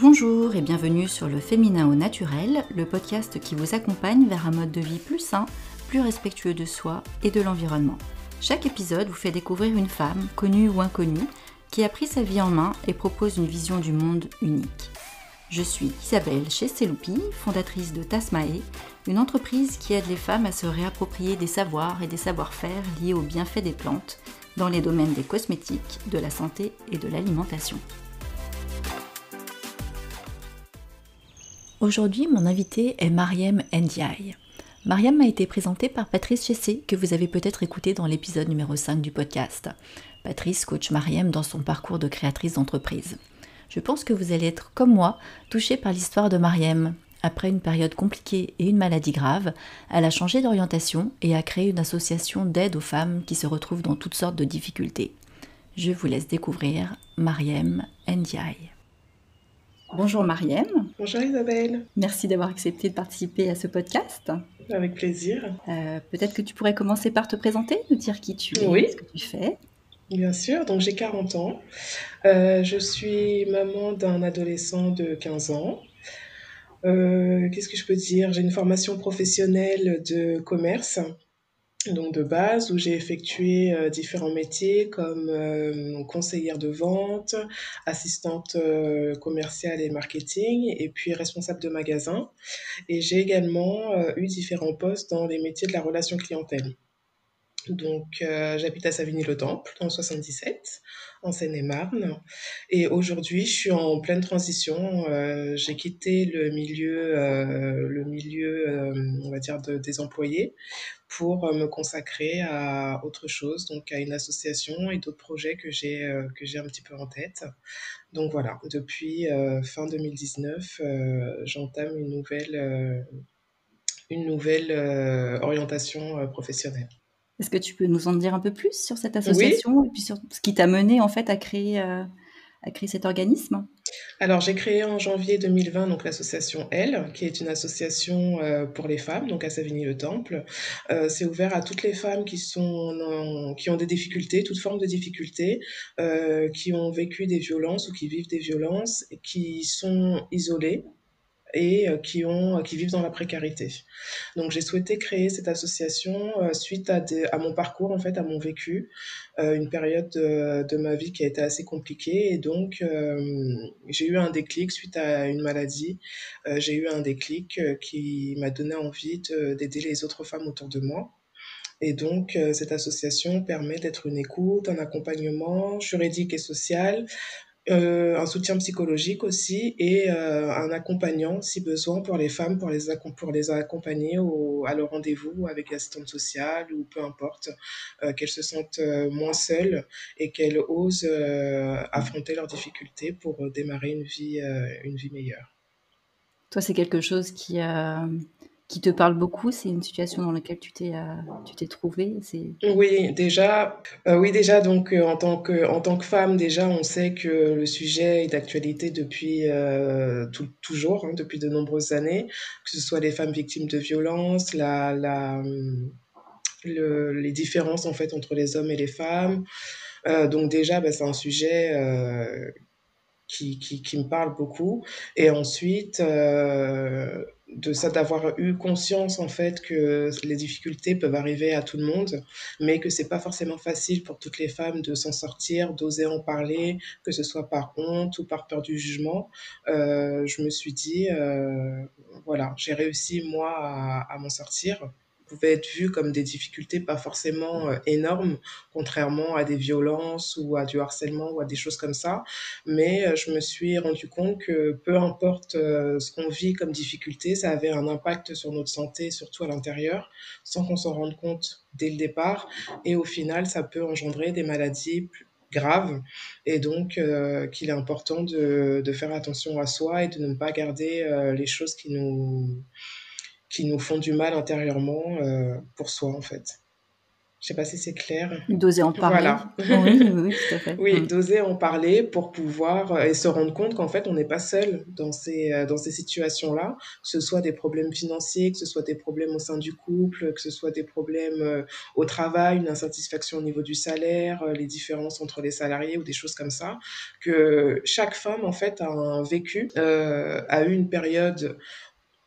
Bonjour et bienvenue sur le Féminin au naturel, le podcast qui vous accompagne vers un mode de vie plus sain, plus respectueux de soi et de l'environnement. Chaque épisode vous fait découvrir une femme, connue ou inconnue, qui a pris sa vie en main et propose une vision du monde unique. Je suis Isabelle Chesteloupi, fondatrice de Tasmae, une entreprise qui aide les femmes à se réapproprier des savoirs et des savoir-faire liés aux bienfaits des plantes dans les domaines des cosmétiques, de la santé et de l'alimentation. Aujourd'hui, mon invité est Mariam Ndiaye. Mariam m'a été présentée par Patrice Chessé, que vous avez peut-être écouté dans l'épisode numéro 5 du podcast. Patrice coach Mariam dans son parcours de créatrice d'entreprise je pense que vous allez être, comme moi, touché par l'histoire de Mariam. Après une période compliquée et une maladie grave, elle a changé d'orientation et a créé une association d'aide aux femmes qui se retrouvent dans toutes sortes de difficultés. Je vous laisse découvrir Mariam Ndiaye. Bonjour Mariam. Bonjour Isabelle. Merci d'avoir accepté de participer à ce podcast. Avec plaisir. Euh, peut-être que tu pourrais commencer par te présenter, nous dire qui tu es, ce que tu fais. Bien sûr, donc j'ai 40 ans. Euh, je suis maman d'un adolescent de 15 ans. Euh, qu'est-ce que je peux dire? J'ai une formation professionnelle de commerce, donc de base, où j'ai effectué euh, différents métiers comme conseillère de vente, assistante commerciale et marketing, et puis responsable de magasin. Et j'ai également eu différents postes dans les métiers de la relation clientèle. Donc, euh, j'habite à Savigny-le-Temple, dans 77, en Seine-et-Marne. Et aujourd'hui, je suis en pleine transition. Euh, j'ai quitté le milieu, euh, le milieu on va dire, des employés pour me consacrer à autre chose, donc à une association et d'autres projets que j'ai que un petit peu en tête. Donc voilà, depuis fin 2019, j'entame une nouvelle, une nouvelle orientation professionnelle. Est-ce que tu peux nous en dire un peu plus sur cette association et puis sur ce qui t'a mené en fait à créer, euh, à créer cet organisme? Alors j'ai créé en janvier 2020 donc l'association Elle, qui est une association euh, pour les femmes, donc à Savigny-le-Temple. Euh, c'est ouvert à toutes les femmes qui sont qui ont des difficultés, toutes formes de difficultés, qui ont vécu des violences ou qui vivent des violences, qui sont isolées et euh, qui, ont, qui vivent dans la précarité. Donc j'ai souhaité créer cette association euh, suite à, mon parcours, en fait, à mon vécu, euh, une période de, de, ma vie qui a été assez compliquée. Et donc j'ai eu un déclic suite à une maladie. j'ai eu un déclic qui m'a donné envie d'aider les autres femmes autour de moi. Et donc, cette association permet d'être une écoute, un accompagnement juridique et social, euh, un soutien psychologique aussi et euh, un accompagnant si besoin pour les femmes, pour les, pour les accompagner au, à leur rendez-vous avec l'assistante sociale ou peu importe, euh, qu'elles se sentent moins seules et qu'elles osent affronter leurs difficultés pour démarrer une vie, une vie meilleure. Toi, c'est quelque chose qui, qui te parle beaucoup C'est une situation dans laquelle tu t'es euh, tu t'es trouvée Oui, déjà, euh, oui déjà donc euh, en tant que en tant que femme déjà on sait que le sujet est d'actualité depuis toujours hein, depuis de nombreuses années, que ce soit les femmes victimes de violences, la, la le, les différences en fait entre les hommes et les femmes. donc déjà bah, c'est un sujet qui, qui, me parle beaucoup. Et ensuite, de ça, d'avoir eu conscience en fait que les difficultés peuvent arriver à tout le monde, mais que c'est pas forcément facile pour toutes les femmes de s'en sortir, d'oser en parler, que ce soit par honte ou par peur du jugement. Euh, je me suis dit, euh, voilà, j'ai réussi moi à, à m'en sortir pouvaient être vues comme des difficultés pas forcément euh, énormes, contrairement à des violences ou à du harcèlement ou à des choses comme ça. Mais euh, je me suis rendu compte que peu importe euh, ce qu'on vit comme difficulté, ça avait un impact sur notre santé, surtout à l'intérieur, sans qu'on s'en rende compte dès le départ. Et au final, ça peut engendrer des maladies plus graves et donc qu'il est important de, faire attention à soi et de ne pas garder les choses qui nous qui nous font du mal intérieurement euh, pour soi en fait. Je sais pas si c'est clair. D'oser en parler. Voilà. oui, oui, tout à fait. Oui, Mm. d'oser en parler pour pouvoir euh, et se rendre compte qu'en fait, on n'est pas seul dans ces, euh, dans ces situations-là, que ce soit des problèmes financiers, que ce soit des problèmes au sein du couple, que ce soit des problèmes euh, au travail, une insatisfaction au niveau du salaire, les différences entre les salariés ou des choses comme ça, que chaque femme, en fait, a un vécu, a eu une période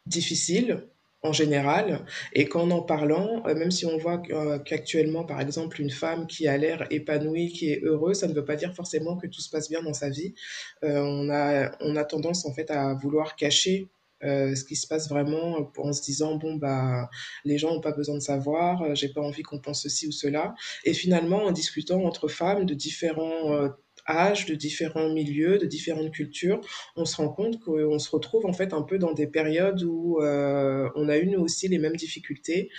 difficile en général, et qu'en en parlant, euh, même si on voit euh, qu'actuellement, par exemple, une femme qui a l'air épanouie, qui est heureuse, ça ne veut pas dire forcément que tout se passe bien dans sa vie. Euh, on a, on a tendance en fait à vouloir cacher ce qui se passe vraiment en se disant bon bah les gens n'ont pas besoin de savoir, j'ai pas envie qu'on pense ceci ou cela. Et finalement, en discutant entre femmes de différents âges, de différents milieux, de différentes cultures, on se rend compte qu'on se retrouve en fait un peu dans des périodes où euh, on a eu nous aussi les mêmes difficultés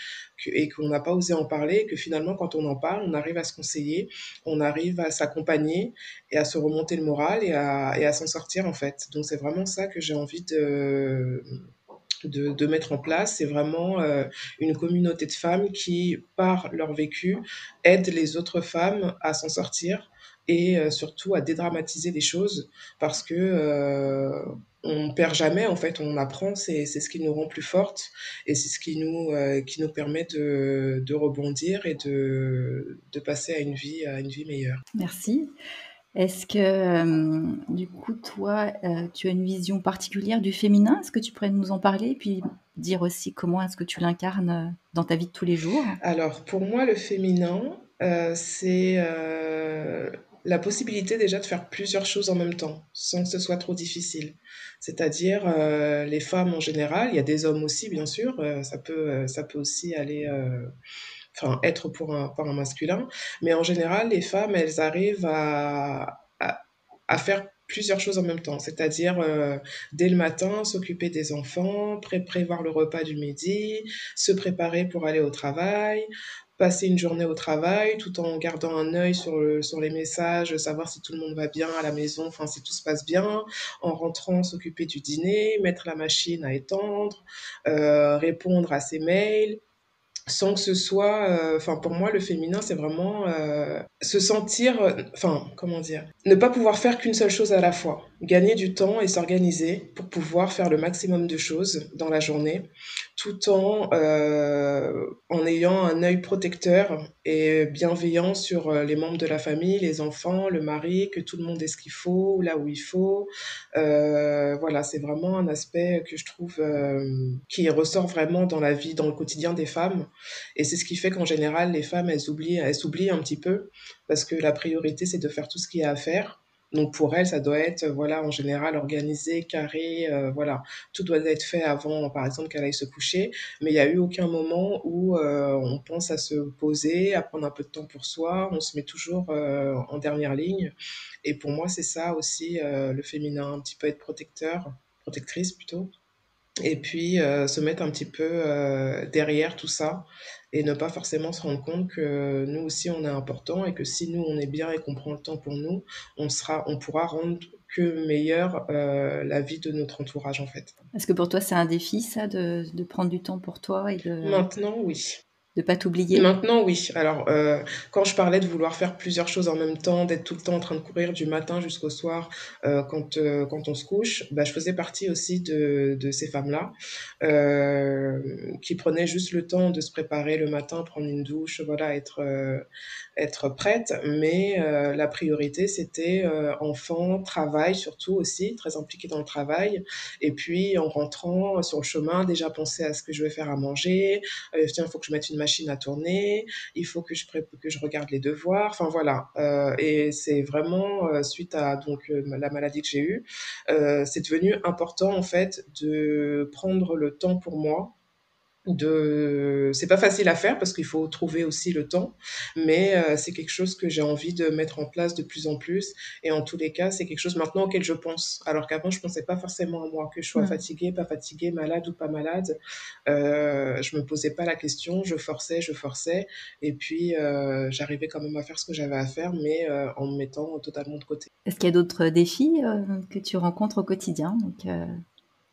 et qu'on n'a pas osé en parler, et que finalement quand on en parle, on arrive à se conseiller, on arrive à s'accompagner et à se remonter le moral et à, s'en sortir en fait. Donc c'est vraiment ça que j'ai envie de, de, de, mettre en place. C'est vraiment euh, une communauté de femmes qui, par leur vécu, aident les autres femmes à s'en sortir et euh, surtout à dédramatiser les choses parce que euh, on perd jamais en fait on apprend c'est c'est ce qui nous rend plus fortes et c'est ce qui nous euh, qui nous permet de, de rebondir et de, de passer à une vie à une vie meilleure. Merci. Est-ce que, euh, du coup, toi, tu as une vision particulière du féminin? Est-ce que tu pourrais nous en parler et puis dire aussi comment est-ce que tu l'incarnes dans ta vie de tous les jours? Alors, pour moi, le féminin, c'est la possibilité déjà de faire plusieurs choses en même temps, sans que ce soit trop difficile. C'est-à-dire euh, les femmes en général, il y a des hommes aussi bien sûr, euh, ça peut ça peut aussi aller enfin être pour un pour un masculin, mais en général les femmes elles arrivent à à, à faire plusieurs choses en même temps, c'est-à-dire euh, dès le matin s'occuper des enfants, pré prévoir le repas du midi, se préparer pour aller au travail, passer une journée au travail tout en gardant un œil sur, le, sur les messages, savoir si tout le monde va bien à la maison, enfin si tout se passe bien, en rentrant s'occuper du dîner, mettre la machine à étendre, euh, répondre à ses mails, sans que ce soit, enfin euh, pour moi le féminin c'est vraiment euh, se sentir, enfin comment dire, ne pas pouvoir faire qu'une seule chose à la fois, gagner du temps et s'organiser pour pouvoir faire le maximum de choses dans la journée, tout en euh, en ayant un œil protecteur et bienveillant sur les membres de la famille, les enfants, le mari, que tout le monde ait ce qu'il faut là où il faut. Euh, voilà, c'est vraiment un aspect que je trouve euh, qui ressort vraiment dans la vie, dans le quotidien des femmes. Et c'est ce qui fait qu'en général, les femmes, elles oublient, elles s'oublient un petit peu parce que la priorité, c'est de faire tout ce qu'il y a à faire. Donc pour elles, ça doit être, voilà, en général, organisé, carré, euh, voilà. Tout doit être fait avant, par exemple, qu'elle aille se coucher. Mais il n'y a eu aucun moment où euh, on pense à se poser, à prendre un peu de temps pour soi. On se met toujours euh, en dernière ligne. Et pour moi, c'est ça aussi, euh, le féminin, un petit peu être protecteur, protectrice plutôt et puis euh, se mettre un petit peu euh, derrière tout ça et ne pas forcément se rendre compte que nous aussi on est important et que si nous on est bien et qu'on prend le temps pour nous, on sera, on pourra rendre que meilleure euh, la vie de notre entourage en fait. Est-ce que pour toi c'est un défi ça de, de, prendre du temps pour toi et de maintenant oui de pas t'oublier Maintenant, oui. Alors, euh, quand je parlais de vouloir faire plusieurs choses en même temps, d'être tout le temps en train de courir du matin jusqu'au soir euh, quand, euh, quand on se couche, bah, je faisais partie aussi de, ces femmes-là qui prenaient juste le temps de se préparer le matin, prendre une douche, voilà, être, être prête. Mais la priorité, c'était enfant, travail surtout aussi, très impliquée dans le travail. Et puis, en rentrant sur le chemin, déjà penser à ce que je vais faire à manger. tiens, il faut que je mette une machine à tourner, il faut que je, regarde les devoirs, enfin voilà. Euh, et c'est vraiment, euh, suite à donc, euh, la maladie que j'ai eue, c'est devenu important en fait de prendre le temps pour moi, de c'est pas facile à faire parce qu'il faut trouver aussi le temps mais euh, c'est quelque chose que j'ai envie de mettre en place de plus en plus. Et en tous les cas c'est quelque chose maintenant auquel je pense. Alors qu'avant je pensais pas forcément à moi que je sois mmh. fatiguée pas fatiguée malade ou pas malade. Euh, je me posais pas la question je forçais je forçais. Et puis euh, j'arrivais quand même à faire ce que j'avais à faire mais euh, en me mettant totalement de côté. Est-ce qu'il y a d'autres défis euh, que tu rencontres au quotidien? Donc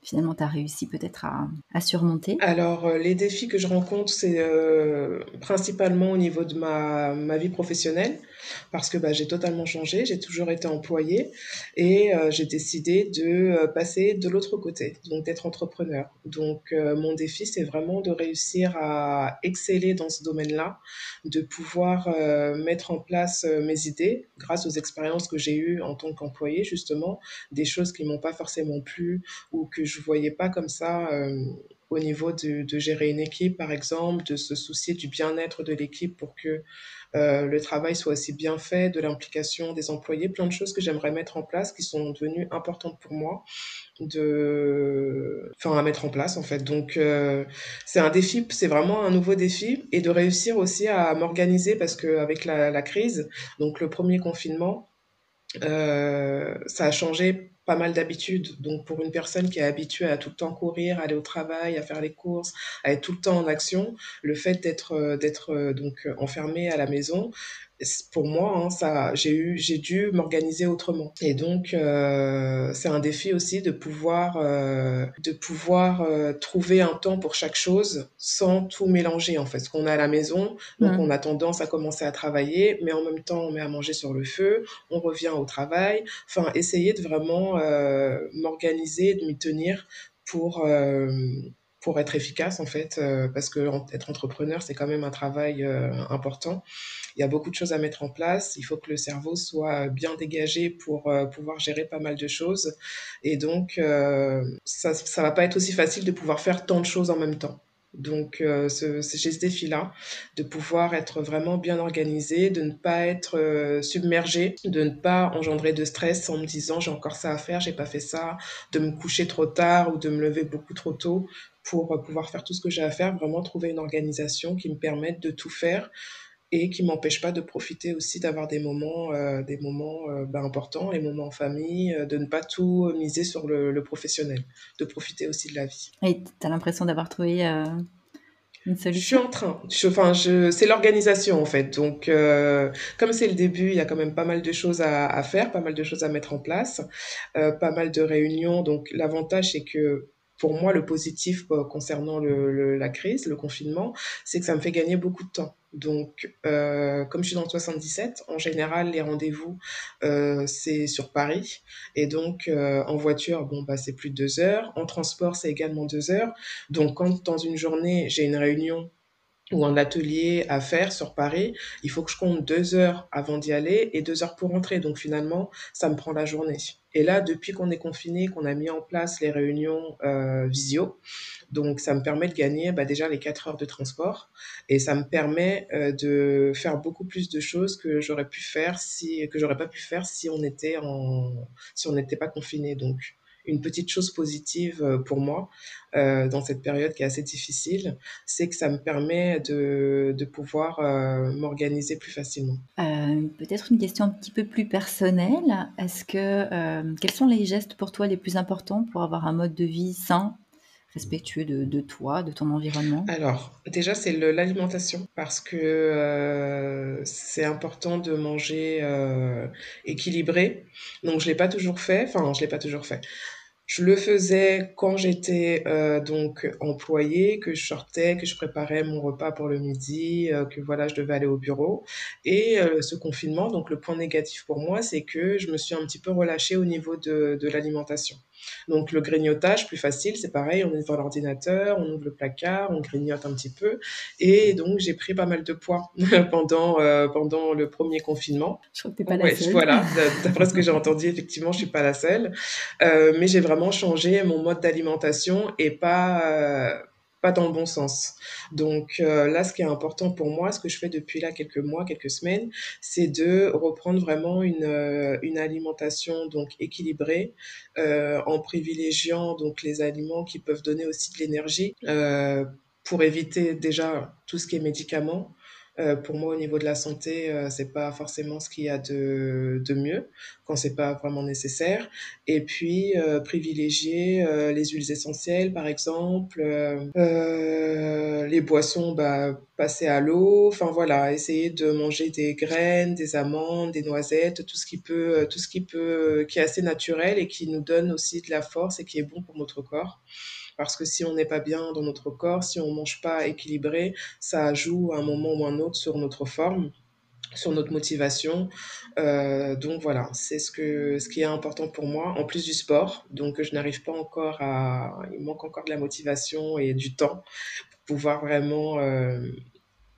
finalement tu as réussi peut-être à, surmonter. Alors, euh, les défis que je rencontre, c'est euh, principalement au niveau de ma, ma vie professionnelle, parce que bah, j'ai totalement changé, j'ai toujours été employée et euh, j'ai décidé de passer de l'autre côté, donc d'être entrepreneur. Donc, mon défi, c'est vraiment de réussir à exceller dans ce domaine-là, de pouvoir mettre en place mes idées grâce aux expériences que j'ai eues en tant qu'employée, justement, des choses qui m'ont pas forcément plu ou que je voyais pas comme ça euh, au niveau de, gérer une équipe, par exemple, de se soucier du bien-être de l'équipe pour que euh, le travail soit aussi bien fait, de l'implication des employés, plein de choses que j'aimerais mettre en place qui sont devenues importantes pour moi de enfin à mettre en place en fait. Donc euh, c'est un défi c'est vraiment un nouveau défi et de réussir aussi à m'organiser parce que avec la, la crise donc le premier confinement euh, ça a changé pas mal d'habitudes. Donc, pour une personne qui est habituée à tout le temps courir, aller au travail, à faire les courses, à être tout le temps en action, le fait d'être euh, d'être euh, donc enfermé à la maison, pour moi, hein, ça, j'ai eu, j'ai dû m'organiser autrement. Et donc, euh, c'est un défi aussi de pouvoir, euh, de pouvoir euh, trouver un temps pour chaque chose sans tout mélanger en fait. Ce qu'on a à la maison, donc mmh. on a tendance à commencer à travailler, mais en même temps on met à manger sur le feu, on revient au travail. Enfin, essayer de vraiment m'organiser, de m'y tenir pour pour être efficace en fait, euh, parce que être entrepreneur c'est quand même un travail euh, important. Il y a beaucoup de choses à mettre en place. Il faut que le cerveau soit bien dégagé pour euh, pouvoir gérer pas mal de choses. Et donc, euh, ça, ça va pas être aussi facile de pouvoir faire tant de choses en même temps. Donc, euh, j'ai ce défi-là, de pouvoir être vraiment bien organisé, de ne pas être euh, submergé, de ne pas engendrer de stress en me disant j'ai encore ça à faire, j'ai pas fait ça, de me coucher trop tard ou de me lever beaucoup trop tôt pour pouvoir faire tout ce que j'ai à faire, vraiment trouver une organisation qui me permette de tout faire et qui m'empêche pas de profiter aussi d'avoir des moments, euh, des moments euh, bah, importants, les moments en famille, euh, de ne pas tout miser sur le, le, professionnel, de profiter aussi de la vie. Et tu as l'impression d'avoir trouvé euh, une solution Je suis en train. Je, enfin, je, c'est l'organisation en fait. Donc, comme c'est le début, il y a quand même pas mal de choses à, à faire, pas mal de choses à mettre en place, pas mal de réunions. Donc, l'avantage c'est que pour moi, le positif concernant le, le, la crise, le confinement, c'est que ça me fait gagner beaucoup de temps. Donc, euh, comme je suis dans le 77, en général, les rendez-vous, euh, c'est sur Paris. Et donc, euh, en voiture, bon, bah, c'est plus de deux heures. En transport, c'est également deux heures. Donc, quand dans une journée, j'ai une réunion ou un atelier à faire sur Paris, il faut que je compte deux heures avant d'y aller et deux heures pour rentrer. Donc finalement, ça me prend la journée. Et là, depuis qu'on est confiné, qu'on a mis en place les réunions euh, visio, donc ça me permet de gagner bah, déjà les quatre heures de transport et ça me permet euh, de faire beaucoup plus de choses que j'aurais pu faire si que j'aurais pas pu faire si on était en si on n'était pas confiné. Donc une petite chose positive euh, pour moi euh, dans cette période qui est assez difficile, c'est que ça me permet de, de pouvoir euh, m'organiser plus facilement. Peut-être une question un petit peu plus personnelle. Est-ce que quels sont les gestes pour toi les plus importants pour avoir un mode de vie sain? Respectueux de, toi, de ton environnement Alors, déjà, c'est l'alimentation, parce que euh, c'est important de manger euh, équilibré. Donc, je l'ai pas toujours fait. Enfin, je l'ai pas toujours fait. Je le faisais quand j'étais euh, donc employée, que je sortais, que je préparais mon repas pour le midi, que voilà, je devais aller au bureau. Et ce confinement, donc le point négatif pour moi, c'est que je me suis un petit peu relâchée au niveau de l'alimentation. Donc le grignotage, plus facile, c'est pareil, on est devant l'ordinateur, on ouvre le placard, on grignote un petit peu. Et donc j'ai pris pas mal de poids pendant, euh, pendant le premier confinement. Je crois que t'es pas la ouais, seule. Voilà, d'après ce que j'ai entendu, effectivement, je suis pas la seule. Euh, mais j'ai vraiment changé mon mode d'alimentation et pas... Pas dans le bon sens. Donc euh, là, ce qui est important pour moi, ce que je fais depuis là quelques mois, quelques semaines, c'est de reprendre vraiment une, euh, une alimentation donc équilibrée euh, en privilégiant donc les aliments qui peuvent donner aussi de l'énergie euh, pour éviter déjà tout ce qui est médicaments Euh, pour moi, au niveau de la santé, euh, c'est pas forcément ce qu'il y a de, de mieux quand c'est pas vraiment nécessaire. Et puis, euh, privilégier euh, les huiles essentielles, par exemple, euh, les boissons, bah, passer à l'eau. Enfin voilà, essayer de manger des graines, des amandes, des noisettes, tout ce qui peut, tout ce qui peut, qui est assez naturel et qui nous donne aussi de la force et qui est bon pour notre corps. Parce que si on n'est pas bien dans notre corps, si on mange pas équilibré, ça joue à un moment ou un autre sur notre forme sur notre motivation. Euh, donc voilà, c'est ce, que, ce qui est important pour moi, en plus du sport. Donc je n'arrive pas encore à... Il manque encore de la motivation et du temps pour pouvoir vraiment euh,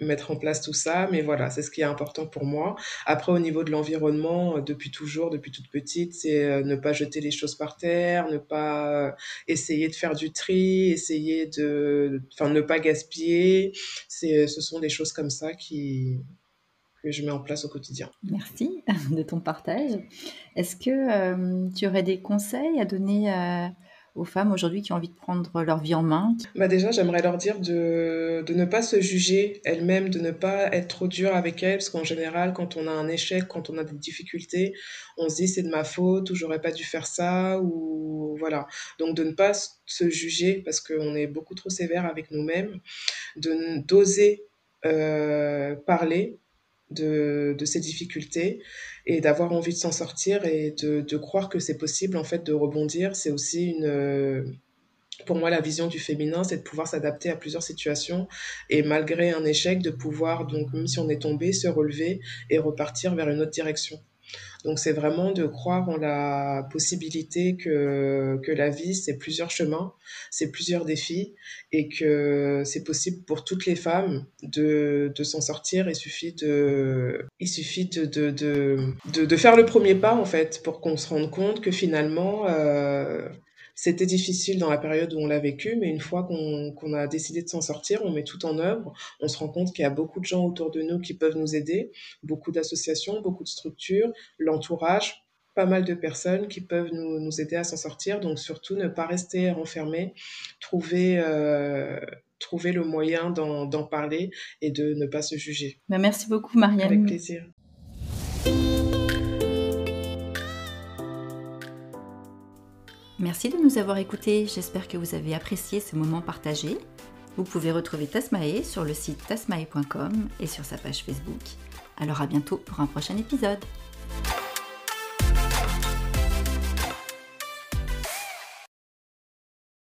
mettre en place tout ça, mais voilà, c'est ce qui est important pour moi. Après, au niveau de l'environnement, euh, depuis toujours, depuis toute petite, c'est euh, ne pas jeter les choses par terre, ne pas euh, essayer de faire du tri, essayer de, enfin, ne pas gaspiller. C'est, ce sont des choses comme ça qui que je mets en place au quotidien. Merci de ton partage. Est-ce que tu aurais des conseils à donner euh, aux femmes aujourd'hui qui ont envie de prendre leur vie en main bah Déjà, j'aimerais leur dire de, de ne pas se juger elles-mêmes, de ne pas être trop dur avec elles, parce qu'en général, quand on a un échec, quand on a des difficultés, on se dit c'est de ma faute, ou j'aurais pas dû faire ça, ou voilà. Donc de ne pas se juger, parce qu'on est beaucoup trop sévère avec nous-mêmes, d'oser euh, parler de, de ces difficultés et d'avoir envie de s'en sortir et de, de croire que c'est possible en fait de rebondir. C'est aussi une, pour moi, la vision du féminin, c'est de pouvoir s'adapter à plusieurs situations et malgré un échec, de pouvoir, donc même si on est tombé, se relever et repartir vers une autre direction. Donc c'est vraiment de croire en la possibilité que, que la vie, c'est plusieurs chemins, c'est plusieurs défis et que c'est possible pour toutes les femmes de, de s'en sortir. Il suffit de, il suffit de, de, de, de, faire le premier pas en fait pour qu'on se rende compte que finalement... Euh, c'était difficile dans la période où on l'a vécu, mais une fois qu'on a décidé de s'en sortir, on met tout en œuvre. On se rend compte qu'il y a beaucoup de gens autour de nous qui peuvent nous aider, beaucoup d'associations, beaucoup de structures, l'entourage, pas mal de personnes qui peuvent nous, nous aider à s'en sortir. Donc surtout, ne pas rester renfermé, trouver, euh, trouver le moyen d'en parler et de ne pas se juger. Ben, merci beaucoup, Marianne. Avec plaisir. Merci de nous avoir écoutés, j'espère que vous avez apprécié ce moment partagé. Vous pouvez retrouver Tasmae sur le site tasmae.com et sur sa page Facebook. Alors à bientôt pour un prochain épisode.